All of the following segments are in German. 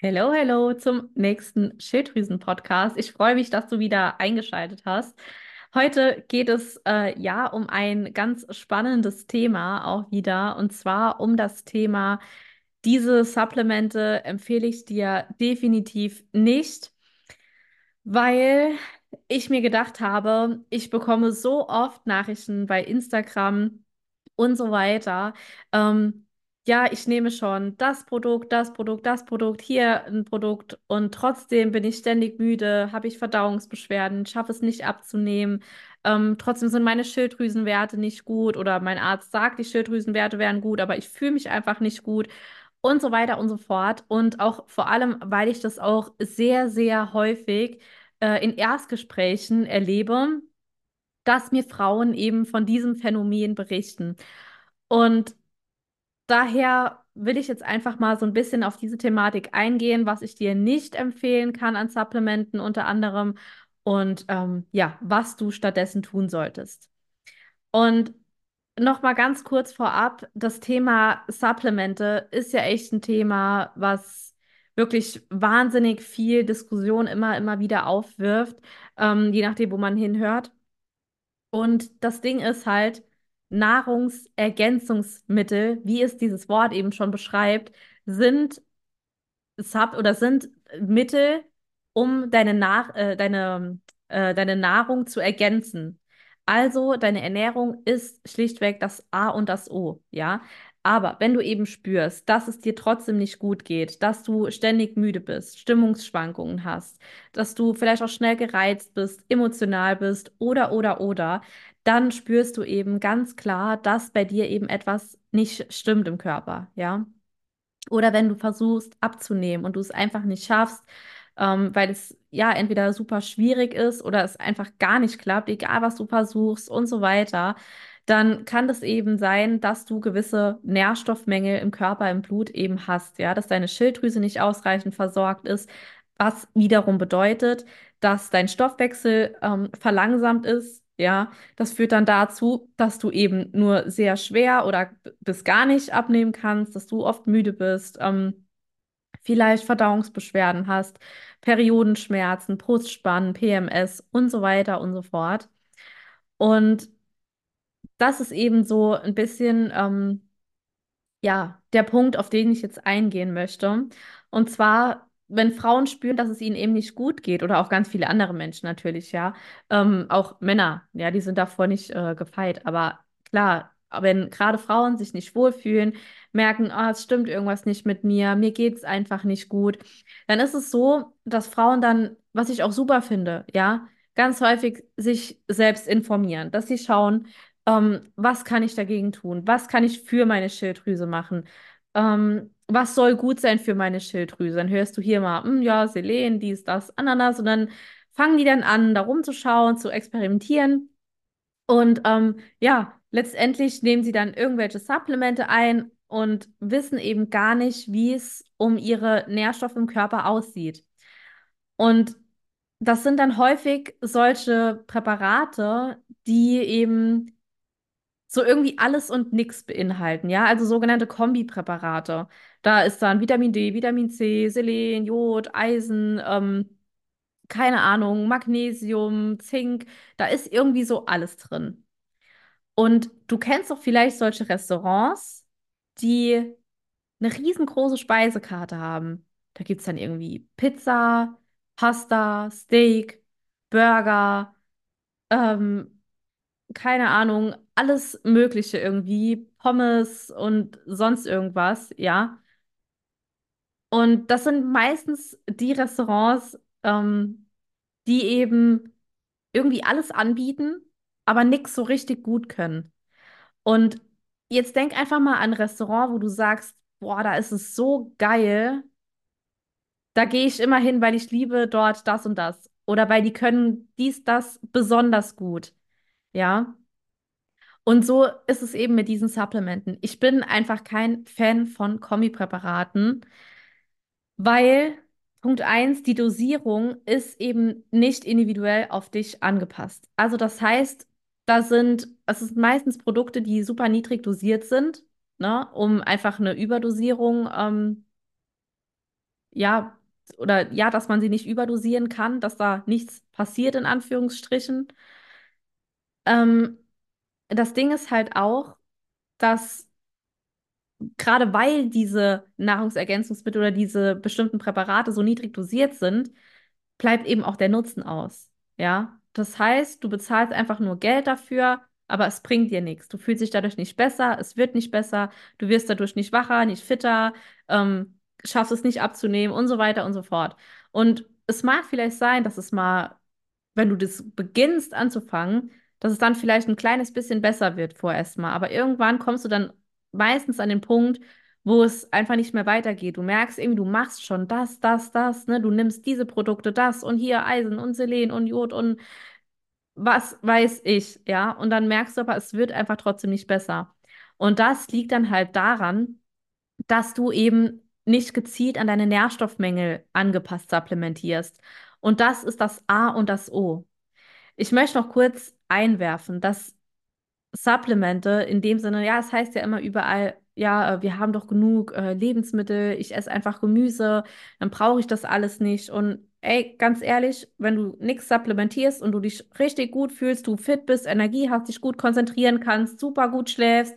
Hello, hello zum nächsten Schilddrüsen-Podcast. Ich freue mich, dass du wieder eingeschaltet hast. Heute geht es äh, ja um ein ganz spannendes Thema auch wieder, und zwar um das Thema, diese Supplemente empfehle ich dir definitiv nicht, weil ich mir gedacht habe, ich bekomme so oft Nachrichten bei Instagram und so weiter. Ähm, ja, ich nehme schon das Produkt, das Produkt, das Produkt, hier ein Produkt und trotzdem bin ich ständig müde, habe ich Verdauungsbeschwerden, schaffe es nicht abzunehmen. Ähm, trotzdem sind meine Schilddrüsenwerte nicht gut oder mein Arzt sagt, die Schilddrüsenwerte wären gut, aber ich fühle mich einfach nicht gut und so weiter und so fort. Und auch vor allem, weil ich das auch sehr, sehr häufig äh, in Erstgesprächen erlebe, dass mir Frauen eben von diesem Phänomen berichten. Und daher will ich jetzt einfach mal so ein bisschen auf diese Thematik eingehen, was ich dir nicht empfehlen kann an Supplementen unter anderem und ähm, ja, was du stattdessen tun solltest. Und noch mal ganz kurz vorab, das Thema Supplemente ist ja echt ein Thema, was wirklich wahnsinnig viel Diskussion immer, immer wieder aufwirft, ähm, je nachdem, wo man hinhört. Und das Ding ist halt, Nahrungsergänzungsmittel, wie es dieses Wort eben schon beschreibt, sind Sub oder sind Mittel, um deine, Nach äh, deine, äh, deine Nahrung zu ergänzen. Also deine Ernährung ist schlichtweg das A und das O, ja. Aber wenn du eben spürst, dass es dir trotzdem nicht gut geht, dass du ständig müde bist, Stimmungsschwankungen hast, dass du vielleicht auch schnell gereizt bist, emotional bist oder, oder, oder, dann spürst du eben ganz klar, dass bei dir eben etwas nicht stimmt im Körper, ja. Oder wenn du versuchst abzunehmen und du es einfach nicht schaffst, ähm, weil es ja entweder super schwierig ist oder es einfach gar nicht klappt, egal was du versuchst und so weiter, dann kann das eben sein, dass du gewisse Nährstoffmängel im Körper, im Blut eben hast, ja, dass deine Schilddrüse nicht ausreichend versorgt ist, was wiederum bedeutet, dass dein Stoffwechsel ähm, verlangsamt ist. Ja, das führt dann dazu, dass du eben nur sehr schwer oder bis gar nicht abnehmen kannst, dass du oft müde bist, ähm, vielleicht Verdauungsbeschwerden hast, Periodenschmerzen, Brustspannen, PMS und so weiter und so fort. Und das ist eben so ein bisschen, ähm, ja, der Punkt, auf den ich jetzt eingehen möchte. Und zwar, wenn Frauen spüren, dass es ihnen eben nicht gut geht, oder auch ganz viele andere Menschen natürlich, ja, ähm, auch Männer, ja, die sind davor nicht äh, gefeit. Aber klar, wenn gerade Frauen sich nicht wohlfühlen, merken, ah, es stimmt irgendwas nicht mit mir, mir geht es einfach nicht gut, dann ist es so, dass Frauen dann, was ich auch super finde, ja, ganz häufig sich selbst informieren, dass sie schauen, ähm, was kann ich dagegen tun? Was kann ich für meine Schilddrüse machen? Ähm, was soll gut sein für meine Schilddrüse? Dann hörst du hier mal, hm, ja, Selen, dies, das, Ananas. Und dann fangen die dann an, da rumzuschauen, zu experimentieren. Und ähm, ja, letztendlich nehmen sie dann irgendwelche Supplemente ein und wissen eben gar nicht, wie es um ihre Nährstoffe im Körper aussieht. Und das sind dann häufig solche Präparate, die eben so irgendwie alles und nichts beinhalten, ja, also sogenannte Kombipräparate. Da ist dann Vitamin D, Vitamin C, Selen, Jod, Eisen, ähm, keine Ahnung, Magnesium, Zink, da ist irgendwie so alles drin. Und du kennst doch vielleicht solche Restaurants, die eine riesengroße Speisekarte haben. Da gibt es dann irgendwie Pizza, Pasta, Steak, Burger, ähm, keine Ahnung, alles Mögliche irgendwie, Pommes und sonst irgendwas, ja. Und das sind meistens die Restaurants, ähm, die eben irgendwie alles anbieten, aber nichts so richtig gut können. Und jetzt denk einfach mal an ein Restaurant, wo du sagst, boah, da ist es so geil, da gehe ich immer hin, weil ich liebe dort das und das. Oder weil die können dies, das besonders gut. Ja. Und so ist es eben mit diesen Supplementen. Ich bin einfach kein Fan von Kombipräparaten, weil Punkt eins, die Dosierung ist eben nicht individuell auf dich angepasst. Also das heißt, da sind, es sind meistens Produkte, die super niedrig dosiert sind, ne, um einfach eine Überdosierung ähm, ja, oder ja, dass man sie nicht überdosieren kann, dass da nichts passiert, in Anführungsstrichen. Ähm, das Ding ist halt auch, dass gerade weil diese Nahrungsergänzungsmittel oder diese bestimmten Präparate so niedrig dosiert sind, bleibt eben auch der Nutzen aus. Ja, das heißt, du bezahlst einfach nur Geld dafür, aber es bringt dir nichts. Du fühlst dich dadurch nicht besser, es wird nicht besser, du wirst dadurch nicht wacher, nicht fitter, ähm, schaffst es nicht abzunehmen und so weiter und so fort. Und es mag vielleicht sein, dass es mal, wenn du das beginnst anzufangen, dass es dann vielleicht ein kleines bisschen besser wird vorerst mal. Aber irgendwann kommst du dann meistens an den Punkt, wo es einfach nicht mehr weitergeht. Du merkst irgendwie, du machst schon das, das, das, ne? Du nimmst diese Produkte, das und hier Eisen und Selen und Jod und was weiß ich, ja? Und dann merkst du aber, es wird einfach trotzdem nicht besser. Und das liegt dann halt daran, dass du eben nicht gezielt an deine Nährstoffmängel angepasst supplementierst. Und das ist das A und das O. Ich möchte noch kurz einwerfen, dass Supplemente in dem Sinne, ja, es heißt ja immer überall, ja, äh, wir haben doch genug äh, Lebensmittel, ich esse einfach Gemüse, dann brauche ich das alles nicht. Und ey, ganz ehrlich, wenn du nichts supplementierst und du dich richtig gut fühlst, du fit bist, Energie hast, dich gut konzentrieren kannst, super gut schläfst,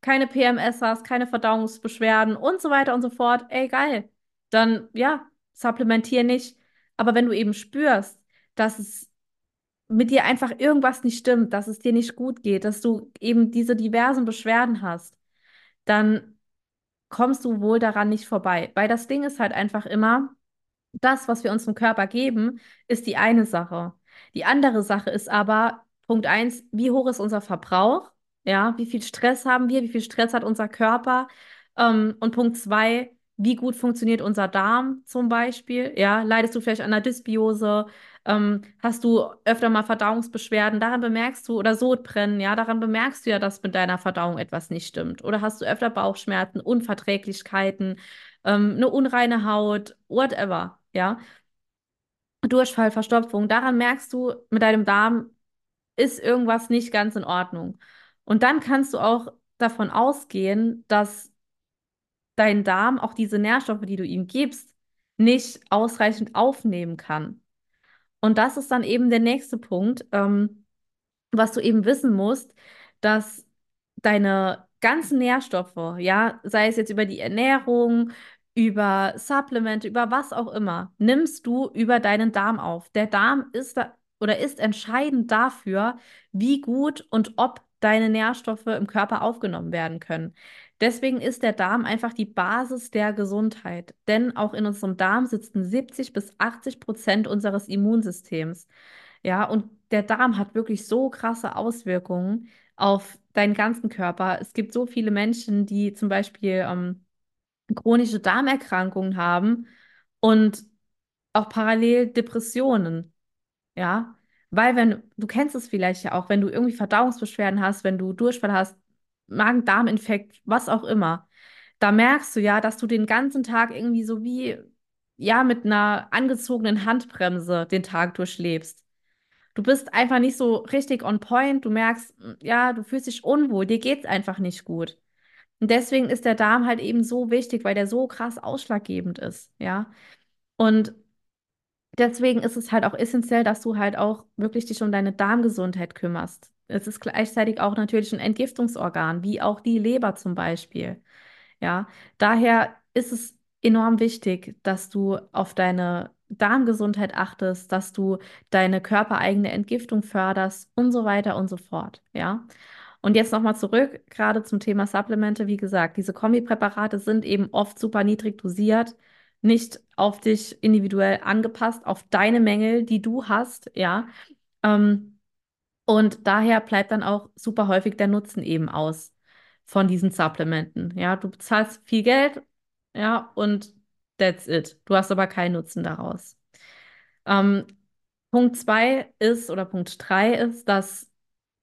keine PMS hast, keine Verdauungsbeschwerden und so weiter und so fort, ey, geil. Dann ja, supplementier nicht. Aber wenn du eben spürst, dass es mit dir einfach irgendwas nicht stimmt, dass es dir nicht gut geht, dass du eben diese diversen Beschwerden hast, dann kommst du wohl daran nicht vorbei. Weil das Ding ist halt einfach immer, das, was wir unserem Körper geben, ist die eine Sache. Die andere Sache ist aber, Punkt eins, wie hoch ist unser Verbrauch? Ja, wie viel Stress haben wir? Wie viel Stress hat unser Körper? Ähm, und Punkt zwei, wie gut funktioniert unser Darm zum Beispiel? Ja, leidest du vielleicht an einer Dysbiose? Ähm, hast du öfter mal Verdauungsbeschwerden? Daran bemerkst du, oder Sodbrennen, ja, daran bemerkst du ja, dass mit deiner Verdauung etwas nicht stimmt. Oder hast du öfter Bauchschmerzen, Unverträglichkeiten, ähm, eine unreine Haut, whatever, ja. Durchfall, Verstopfung, daran merkst du, mit deinem Darm ist irgendwas nicht ganz in Ordnung. Und dann kannst du auch davon ausgehen, dass dein Darm auch diese Nährstoffe, die du ihm gibst, nicht ausreichend aufnehmen kann. Und das ist dann eben der nächste Punkt, ähm, was du eben wissen musst, dass deine ganzen Nährstoffe, ja, sei es jetzt über die Ernährung, über Supplemente, über was auch immer, nimmst du über deinen Darm auf. Der Darm ist da oder ist entscheidend dafür, wie gut und ob deine Nährstoffe im Körper aufgenommen werden können. Deswegen ist der Darm einfach die Basis der Gesundheit. Denn auch in unserem Darm sitzen 70 bis 80 Prozent unseres Immunsystems. Ja, und der Darm hat wirklich so krasse Auswirkungen auf deinen ganzen Körper. Es gibt so viele Menschen, die zum Beispiel ähm, chronische Darmerkrankungen haben und auch parallel Depressionen. Ja, weil wenn, du kennst es vielleicht ja auch, wenn du irgendwie Verdauungsbeschwerden hast, wenn du Durchfall hast, Magen-Darm-Infekt, was auch immer, da merkst du ja, dass du den ganzen Tag irgendwie so wie, ja, mit einer angezogenen Handbremse den Tag durchlebst. Du bist einfach nicht so richtig on point, du merkst, ja, du fühlst dich unwohl, dir geht's einfach nicht gut. Und deswegen ist der Darm halt eben so wichtig, weil der so krass ausschlaggebend ist, ja. Und deswegen ist es halt auch essentiell, dass du halt auch wirklich dich um deine Darmgesundheit kümmerst. Es ist gleichzeitig auch natürlich ein Entgiftungsorgan, wie auch die Leber zum Beispiel. Ja, daher ist es enorm wichtig, dass du auf deine Darmgesundheit achtest, dass du deine körpereigene Entgiftung förderst und so weiter und so fort. Ja. Und jetzt nochmal zurück, gerade zum Thema Supplemente. Wie gesagt, diese Kombipräparate sind eben oft super niedrig dosiert nicht auf dich individuell angepasst, auf deine Mängel, die du hast, ja. Ähm, und daher bleibt dann auch super häufig der Nutzen eben aus von diesen Supplementen. Ja, du bezahlst viel Geld, ja, und that's it. Du hast aber keinen Nutzen daraus. Ähm, Punkt zwei ist, oder Punkt drei ist, dass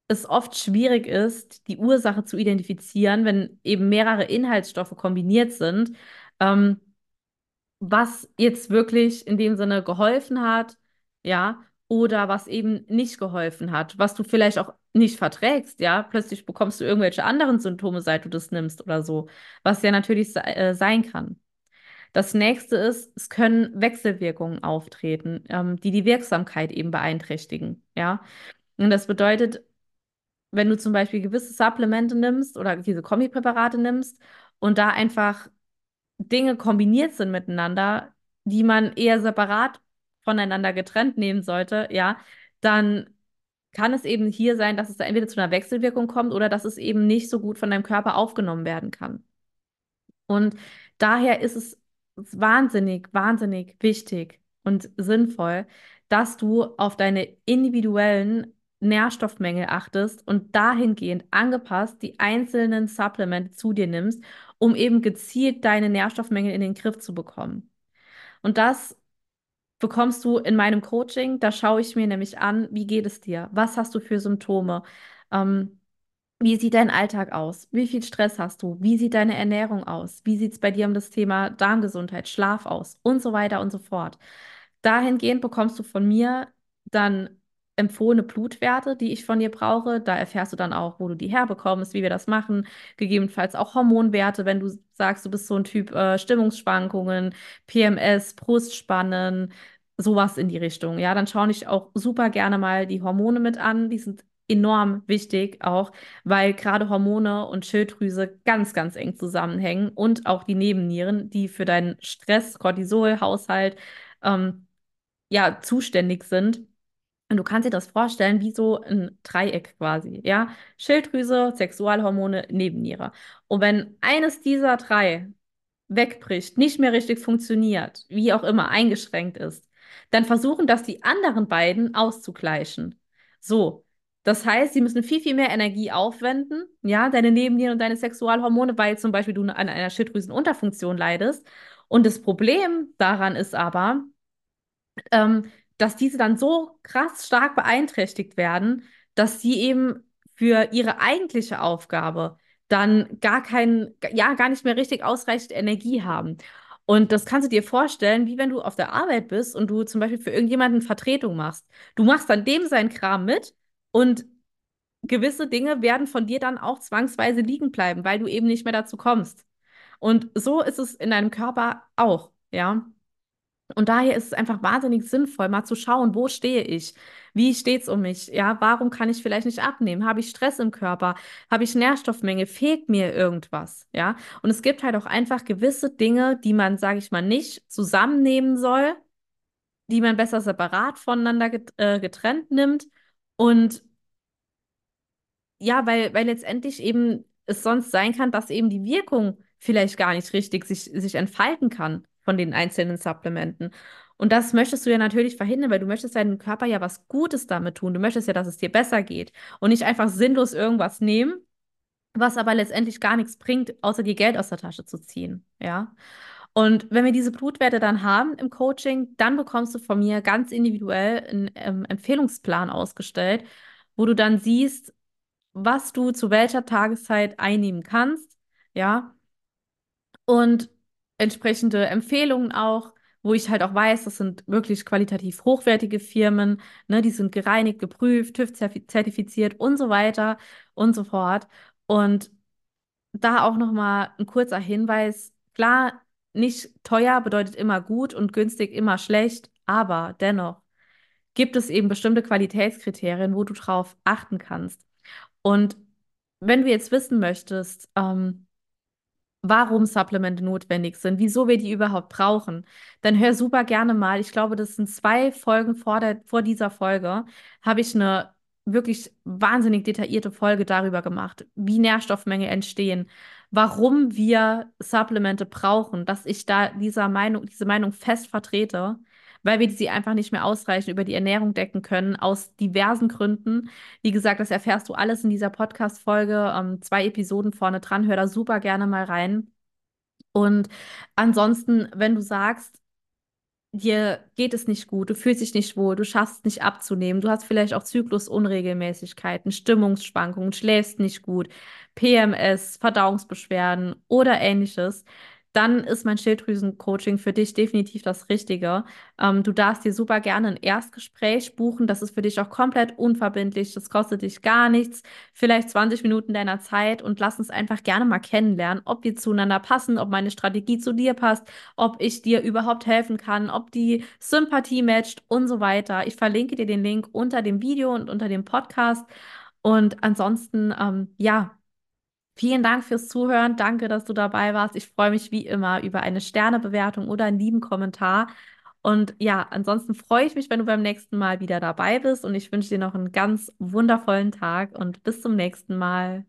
es oft schwierig ist, die Ursache zu identifizieren, wenn eben mehrere Inhaltsstoffe kombiniert sind. Ähm, was jetzt wirklich in dem Sinne geholfen hat, ja, oder was eben nicht geholfen hat, was du vielleicht auch nicht verträgst, ja. Plötzlich bekommst du irgendwelche anderen Symptome, seit du das nimmst oder so, was ja natürlich se äh, sein kann. Das nächste ist, es können Wechselwirkungen auftreten, ähm, die die Wirksamkeit eben beeinträchtigen. Ja, und das bedeutet, wenn du zum Beispiel gewisse Supplemente nimmst oder diese Kombipräparate nimmst und da einfach Dinge kombiniert sind miteinander, die man eher separat voneinander getrennt nehmen sollte, ja, dann kann es eben hier sein, dass es da entweder zu einer Wechselwirkung kommt oder dass es eben nicht so gut von deinem Körper aufgenommen werden kann. Und daher ist es wahnsinnig, wahnsinnig wichtig und sinnvoll, dass du auf deine individuellen Nährstoffmängel achtest und dahingehend angepasst die einzelnen Supplemente zu dir nimmst, um eben gezielt deine Nährstoffmängel in den Griff zu bekommen. Und das bekommst du in meinem Coaching. Da schaue ich mir nämlich an, wie geht es dir? Was hast du für Symptome? Ähm, wie sieht dein Alltag aus? Wie viel Stress hast du? Wie sieht deine Ernährung aus? Wie sieht es bei dir um das Thema Darmgesundheit, Schlaf aus? Und so weiter und so fort. Dahingehend bekommst du von mir dann empfohlene Blutwerte, die ich von dir brauche. Da erfährst du dann auch, wo du die herbekommst, wie wir das machen. Gegebenenfalls auch Hormonwerte, wenn du sagst, du bist so ein Typ äh, Stimmungsschwankungen, PMS, Brustspannen, sowas in die Richtung. Ja, dann schaue ich auch super gerne mal die Hormone mit an. Die sind enorm wichtig auch, weil gerade Hormone und Schilddrüse ganz, ganz eng zusammenhängen und auch die Nebennieren, die für deinen Stress, Cortisol-Haushalt ähm, ja zuständig sind. Und du kannst dir das vorstellen wie so ein Dreieck quasi, ja? Schilddrüse, Sexualhormone, Nebenniere. Und wenn eines dieser drei wegbricht, nicht mehr richtig funktioniert, wie auch immer eingeschränkt ist, dann versuchen das die anderen beiden auszugleichen. So, das heißt, sie müssen viel, viel mehr Energie aufwenden, ja, deine Nebennieren und deine Sexualhormone, weil zum Beispiel du an einer Schilddrüsenunterfunktion leidest. Und das Problem daran ist aber, ähm, dass diese dann so krass stark beeinträchtigt werden, dass sie eben für ihre eigentliche Aufgabe dann gar kein, ja, gar nicht mehr richtig ausreichend Energie haben. Und das kannst du dir vorstellen, wie wenn du auf der Arbeit bist und du zum Beispiel für irgendjemanden Vertretung machst. Du machst dann dem seinen Kram mit und gewisse Dinge werden von dir dann auch zwangsweise liegen bleiben, weil du eben nicht mehr dazu kommst. Und so ist es in deinem Körper auch, ja. Und daher ist es einfach wahnsinnig sinnvoll, mal zu schauen, wo stehe ich? Wie steht es um mich? Ja, warum kann ich vielleicht nicht abnehmen? Habe ich Stress im Körper? Habe ich Nährstoffmenge? Fehlt mir irgendwas? Ja, und es gibt halt auch einfach gewisse Dinge, die man, sage ich mal, nicht zusammennehmen soll, die man besser separat voneinander äh, getrennt nimmt. Und ja, weil, weil letztendlich eben es sonst sein kann, dass eben die Wirkung vielleicht gar nicht richtig sich, sich entfalten kann von den einzelnen Supplementen. Und das möchtest du ja natürlich verhindern, weil du möchtest deinem Körper ja was Gutes damit tun. Du möchtest ja, dass es dir besser geht und nicht einfach sinnlos irgendwas nehmen, was aber letztendlich gar nichts bringt, außer dir Geld aus der Tasche zu ziehen. Ja. Und wenn wir diese Blutwerte dann haben im Coaching, dann bekommst du von mir ganz individuell einen ähm, Empfehlungsplan ausgestellt, wo du dann siehst, was du zu welcher Tageszeit einnehmen kannst. Ja. Und entsprechende Empfehlungen auch, wo ich halt auch weiß, das sind wirklich qualitativ hochwertige Firmen, ne, die sind gereinigt, geprüft, TÜV-zertifiziert und so weiter und so fort. Und da auch nochmal ein kurzer Hinweis. Klar, nicht teuer bedeutet immer gut und günstig immer schlecht, aber dennoch gibt es eben bestimmte Qualitätskriterien, wo du drauf achten kannst. Und wenn du jetzt wissen möchtest, ähm, warum Supplemente notwendig sind, wieso wir die überhaupt brauchen, dann hör super gerne mal. Ich glaube, das sind zwei Folgen vor, der, vor dieser Folge, habe ich eine wirklich wahnsinnig detaillierte Folge darüber gemacht, wie Nährstoffmängel entstehen, warum wir Supplemente brauchen, dass ich da dieser Meinung, diese Meinung fest vertrete, weil wir sie einfach nicht mehr ausreichend über die Ernährung decken können, aus diversen Gründen. Wie gesagt, das erfährst du alles in dieser Podcast-Folge. Ähm, zwei Episoden vorne dran. Hör da super gerne mal rein. Und ansonsten, wenn du sagst, dir geht es nicht gut, du fühlst dich nicht wohl, du schaffst es nicht abzunehmen, du hast vielleicht auch Zyklusunregelmäßigkeiten, Stimmungsschwankungen, schläfst nicht gut, PMS, Verdauungsbeschwerden oder ähnliches, dann ist mein Schilddrüsen-Coaching für dich definitiv das Richtige. Ähm, du darfst dir super gerne ein Erstgespräch buchen. Das ist für dich auch komplett unverbindlich. Das kostet dich gar nichts. Vielleicht 20 Minuten deiner Zeit und lass uns einfach gerne mal kennenlernen, ob wir zueinander passen, ob meine Strategie zu dir passt, ob ich dir überhaupt helfen kann, ob die Sympathie matcht und so weiter. Ich verlinke dir den Link unter dem Video und unter dem Podcast. Und ansonsten, ähm, ja, vielen Dank fürs Zuhören. Danke, dass du dabei warst. Ich freue mich wie immer über eine Sternebewertung oder einen lieben Kommentar. Und ja, ansonsten freue ich mich, wenn du beim nächsten Mal wieder dabei bist. Und ich wünsche dir noch einen ganz wundervollen Tag und bis zum nächsten Mal.